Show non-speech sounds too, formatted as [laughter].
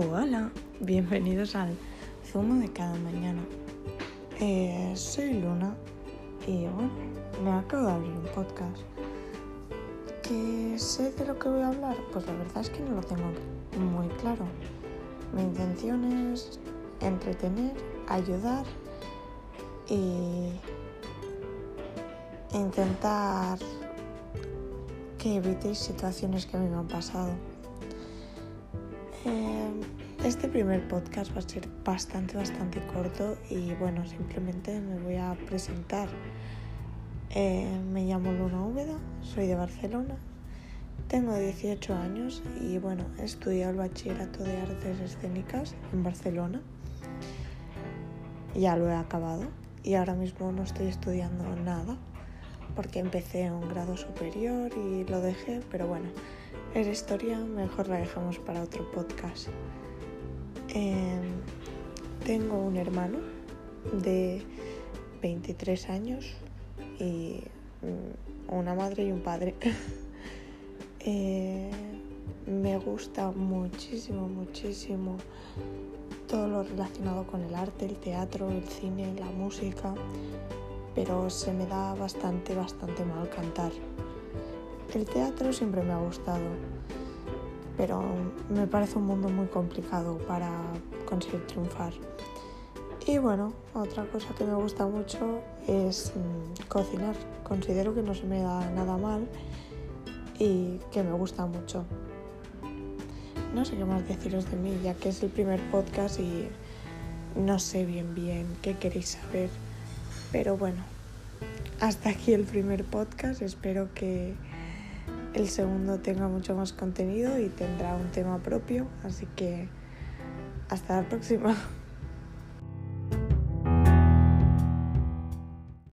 Hola, bienvenidos al Zumo de cada mañana. Eh, soy Luna y bueno, me acabo de abrir un podcast. ¿Que sé de lo que voy a hablar? Pues la verdad es que no lo tengo muy claro. Mi intención es entretener, ayudar y intentar que evitéis situaciones que a mí me han pasado. Eh, este primer podcast va a ser bastante, bastante corto y bueno, simplemente me voy a presentar. Eh, me llamo Luna Úbeda, soy de Barcelona, tengo 18 años y bueno, he estudiado el bachillerato de artes escénicas en Barcelona. Ya lo he acabado y ahora mismo no estoy estudiando nada porque empecé un grado superior y lo dejé, pero bueno, esa historia mejor la dejamos para otro podcast. Em, tengo un hermano de 23 años y mm, una madre y un padre. [laughs] Eh, me gusta muchísimo, muchísimo todo lo relacionado con el arte, el teatro, el cine, la música, pero se me da bastante, bastante mal cantar. El teatro siempre me ha gustado, pero me parece un mundo muy complicado para conseguir triunfar. Y bueno, otra cosa que me gusta mucho es mm, cocinar. Considero que no se me da nada mal y que me gusta mucho. No sé qué más deciros de mí, ya que es el primer podcast y no sé bien bien qué queréis saber. Pero bueno, hasta aquí el primer podcast. Espero que el segundo tenga mucho más contenido y tendrá un tema propio, así que hasta la próxima.